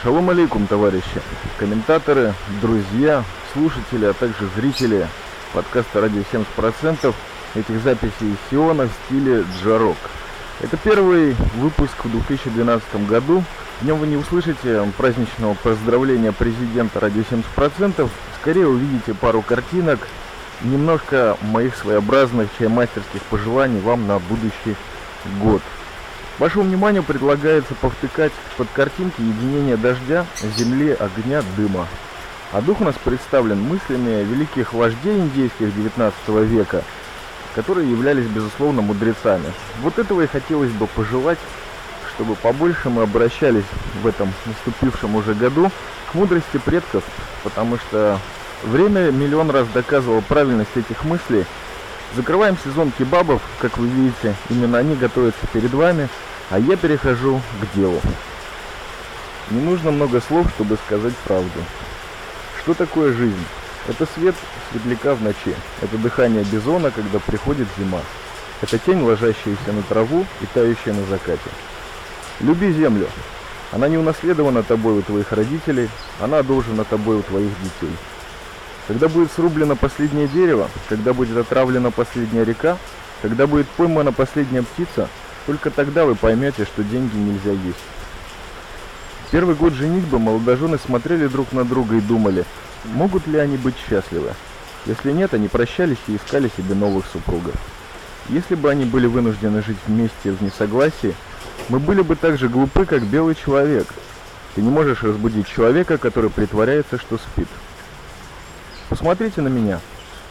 Шалом алейкум, товарищи, комментаторы, друзья, слушатели, а также зрители подкаста «Радио 70%» этих записей из Сиона в стиле джарок. Это первый выпуск в 2012 году. В нем вы не услышите праздничного поздравления президента «Радио 70%», скорее увидите пару картинок, немножко моих своеобразных чаймастерских пожеланий вам на будущий год – Вашему вниманию предлагается повтыкать под картинки единения дождя, земли, огня, дыма. А дух у нас представлен мыслями великих вождей индейских 19 века, которые являлись, безусловно, мудрецами. Вот этого и хотелось бы пожелать, чтобы побольше мы обращались в этом наступившем уже году к мудрости предков, потому что время миллион раз доказывало правильность этих мыслей. Закрываем сезон кебабов, как вы видите, именно они готовятся перед вами – а я перехожу к делу. Не нужно много слов, чтобы сказать правду. Что такое жизнь? Это свет светляка в ночи. Это дыхание бизона, когда приходит зима. Это тень, ложащаяся на траву и тающая на закате. Люби землю. Она не унаследована тобой у твоих родителей, она одолжена тобой у твоих детей. Когда будет срублено последнее дерево, когда будет отравлена последняя река, когда будет поймана последняя птица, только тогда вы поймете, что деньги нельзя есть. Первый год женитьбы молодожены смотрели друг на друга и думали, могут ли они быть счастливы. Если нет, они прощались и искали себе новых супругов. Если бы они были вынуждены жить вместе в несогласии, мы были бы так же глупы, как белый человек. Ты не можешь разбудить человека, который притворяется, что спит. Посмотрите на меня.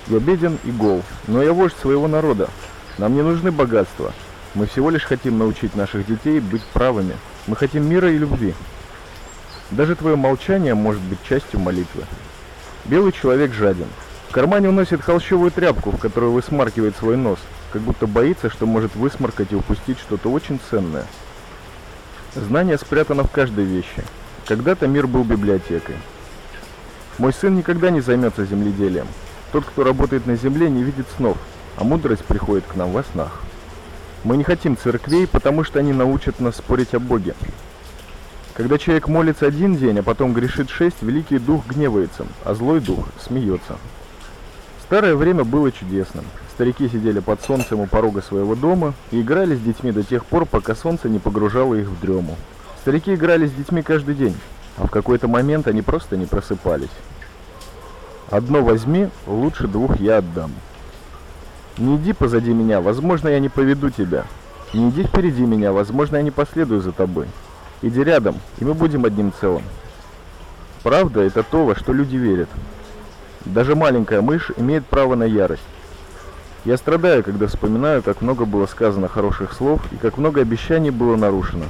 Я беден и гол, но я вождь своего народа. Нам не нужны богатства. Мы всего лишь хотим научить наших детей быть правыми. Мы хотим мира и любви. Даже твое молчание может быть частью молитвы. Белый человек жаден. В кармане уносит холщовую тряпку, в которую высмаркивает свой нос, как будто боится, что может высморкать и упустить что-то очень ценное. Знание спрятано в каждой вещи. Когда-то мир был библиотекой. Мой сын никогда не займется земледелием. Тот, кто работает на земле, не видит снов, а мудрость приходит к нам во снах. Мы не хотим церквей, потому что они научат нас спорить о Боге. Когда человек молится один день, а потом грешит шесть, Великий Дух гневается, а злой Дух смеется. Старое время было чудесным. Старики сидели под солнцем у порога своего дома и играли с детьми до тех пор, пока солнце не погружало их в дрему. Старики играли с детьми каждый день, а в какой-то момент они просто не просыпались. Одно возьми, лучше двух я отдам. Не иди позади меня, возможно, я не поведу тебя. Не иди впереди меня, возможно, я не последую за тобой. Иди рядом, и мы будем одним целым. Правда – это то, во что люди верят. Даже маленькая мышь имеет право на ярость. Я страдаю, когда вспоминаю, как много было сказано хороших слов и как много обещаний было нарушено.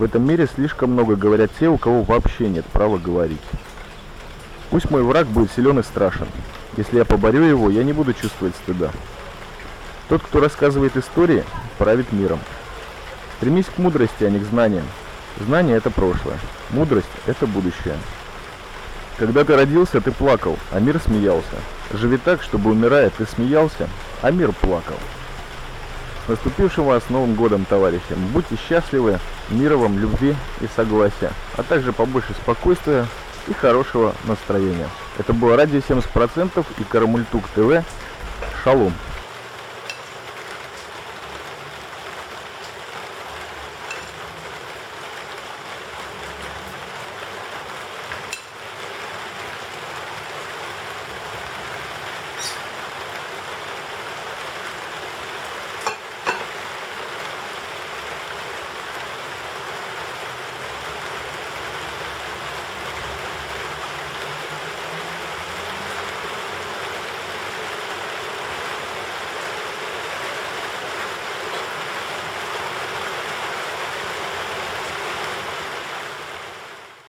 В этом мире слишком много говорят те, у кого вообще нет права говорить. Пусть мой враг будет силен и страшен. Если я поборю его, я не буду чувствовать стыда. Тот, кто рассказывает истории, правит миром. Стремись к мудрости, а не к знаниям. Знание – это прошлое. Мудрость – это будущее. Когда ты родился, ты плакал, а мир смеялся. Живи так, чтобы умирая, ты смеялся, а мир плакал. Наступившим вас Новым Годом, товарищи! Будьте счастливы, мира вам, любви и согласия, а также побольше спокойствия и хорошего настроения. Это было Радио 70% и Карамультук ТВ. Шалом!